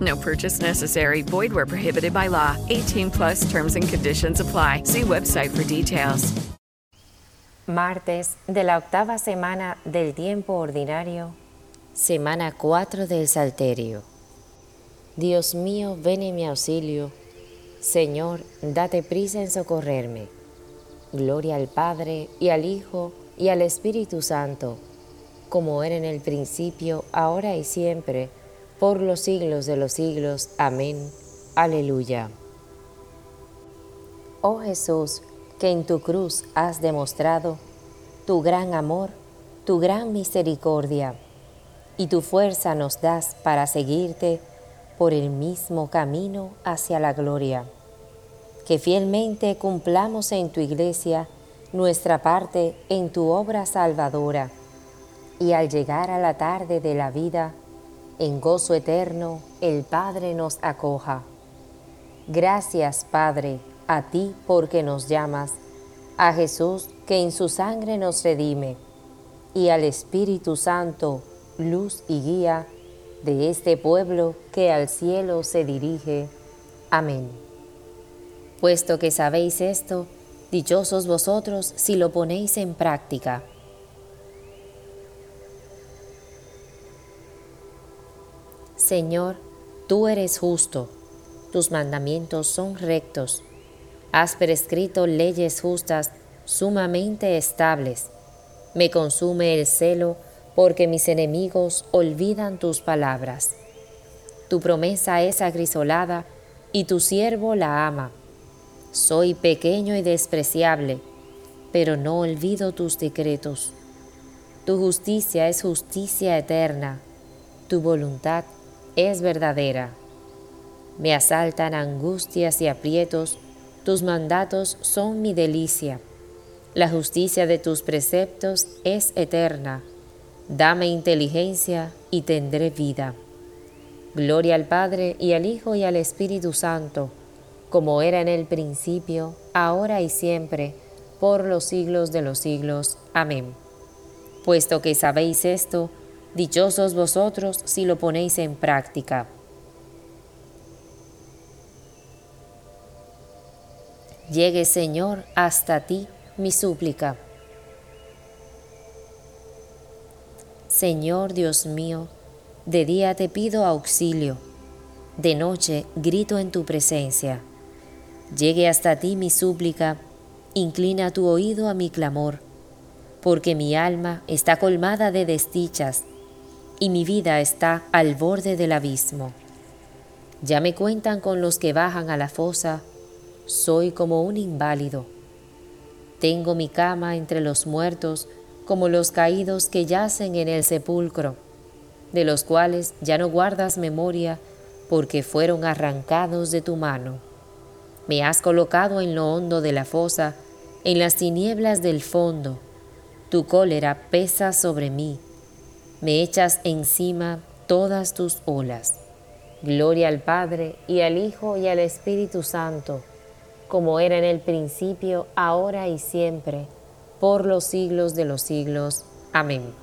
No purchase necessary. Void where prohibited by law. 18 plus terms and conditions apply. See website for details. Martes de la octava semana del tiempo ordinario, semana 4 del Salterio. Dios mío, ven en mi auxilio. Señor, date prisa en socorrerme. Gloria al Padre, y al Hijo, y al Espíritu Santo, como era en el principio, ahora y siempre, por los siglos de los siglos. Amén. Aleluya. Oh Jesús, que en tu cruz has demostrado tu gran amor, tu gran misericordia, y tu fuerza nos das para seguirte por el mismo camino hacia la gloria. Que fielmente cumplamos en tu iglesia nuestra parte en tu obra salvadora, y al llegar a la tarde de la vida, en gozo eterno, el Padre nos acoja. Gracias, Padre, a ti porque nos llamas, a Jesús que en su sangre nos redime, y al Espíritu Santo, luz y guía de este pueblo que al cielo se dirige. Amén. Puesto que sabéis esto, dichosos vosotros si lo ponéis en práctica. Señor, tú eres justo, tus mandamientos son rectos. Has prescrito leyes justas sumamente estables. Me consume el celo porque mis enemigos olvidan tus palabras. Tu promesa es agrisolada y tu siervo la ama. Soy pequeño y despreciable, pero no olvido tus decretos. Tu justicia es justicia eterna, tu voluntad es verdadera. Me asaltan angustias y aprietos, tus mandatos son mi delicia. La justicia de tus preceptos es eterna. Dame inteligencia y tendré vida. Gloria al Padre y al Hijo y al Espíritu Santo, como era en el principio, ahora y siempre, por los siglos de los siglos. Amén. Puesto que sabéis esto, Dichosos vosotros si lo ponéis en práctica. Llegue, Señor, hasta ti mi súplica. Señor Dios mío, de día te pido auxilio, de noche grito en tu presencia. Llegue hasta ti mi súplica, inclina tu oído a mi clamor, porque mi alma está colmada de desdichas y mi vida está al borde del abismo. Ya me cuentan con los que bajan a la fosa, soy como un inválido. Tengo mi cama entre los muertos, como los caídos que yacen en el sepulcro, de los cuales ya no guardas memoria, porque fueron arrancados de tu mano. Me has colocado en lo hondo de la fosa, en las tinieblas del fondo. Tu cólera pesa sobre mí me echas encima todas tus olas. Gloria al Padre y al Hijo y al Espíritu Santo, como era en el principio, ahora y siempre, por los siglos de los siglos. Amén.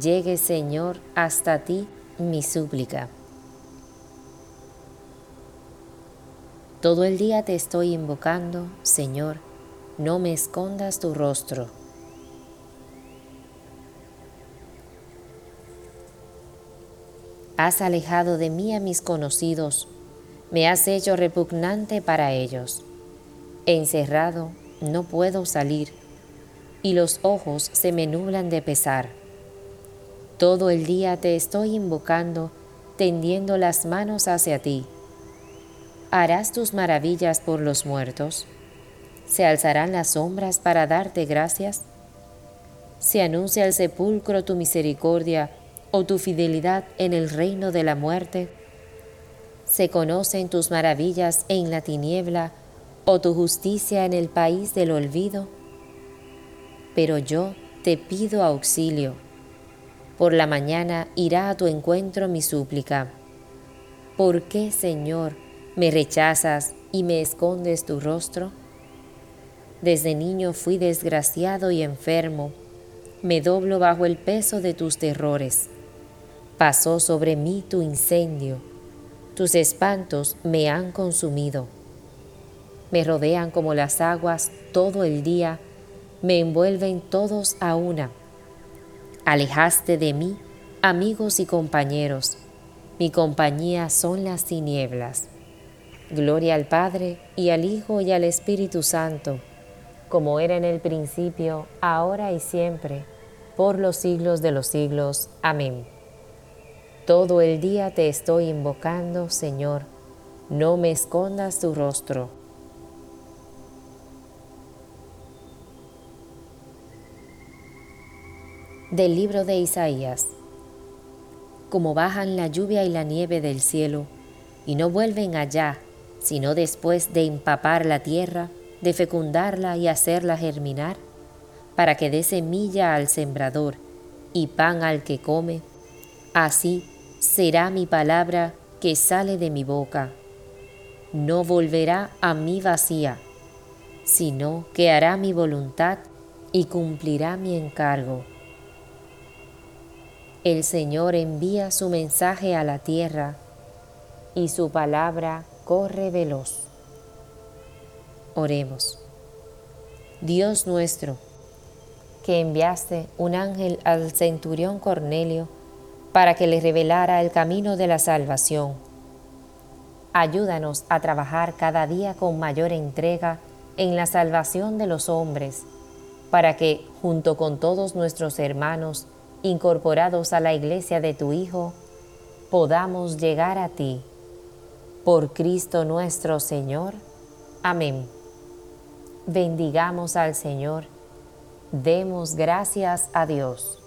Llegue, Señor, hasta ti mi súplica. Todo el día te estoy invocando, Señor, no me escondas tu rostro. Has alejado de mí a mis conocidos, me has hecho repugnante para ellos. Encerrado, no puedo salir, y los ojos se me nublan de pesar. Todo el día te estoy invocando, tendiendo las manos hacia ti. ¿Harás tus maravillas por los muertos? ¿Se alzarán las sombras para darte gracias? ¿Se anuncia el sepulcro tu misericordia o tu fidelidad en el reino de la muerte? ¿Se conocen tus maravillas en la tiniebla o tu justicia en el país del olvido? Pero yo te pido auxilio. Por la mañana irá a tu encuentro mi súplica. ¿Por qué, Señor, me rechazas y me escondes tu rostro? Desde niño fui desgraciado y enfermo, me doblo bajo el peso de tus terrores. Pasó sobre mí tu incendio, tus espantos me han consumido. Me rodean como las aguas todo el día, me envuelven todos a una. Alejaste de mí amigos y compañeros, mi compañía son las tinieblas. Gloria al Padre y al Hijo y al Espíritu Santo, como era en el principio, ahora y siempre, por los siglos de los siglos. Amén. Todo el día te estoy invocando, Señor, no me escondas tu rostro. Del libro de Isaías. Como bajan la lluvia y la nieve del cielo, y no vuelven allá, sino después de empapar la tierra, de fecundarla y hacerla germinar, para que dé semilla al sembrador y pan al que come, así será mi palabra que sale de mi boca. No volverá a mí vacía, sino que hará mi voluntad y cumplirá mi encargo. El Señor envía su mensaje a la tierra y su palabra corre veloz. Oremos. Dios nuestro, que enviaste un ángel al centurión Cornelio para que le revelara el camino de la salvación. Ayúdanos a trabajar cada día con mayor entrega en la salvación de los hombres, para que, junto con todos nuestros hermanos incorporados a la iglesia de tu Hijo, podamos llegar a ti. Por Cristo nuestro Señor. Amén bendigamos al Señor, demos gracias a Dios.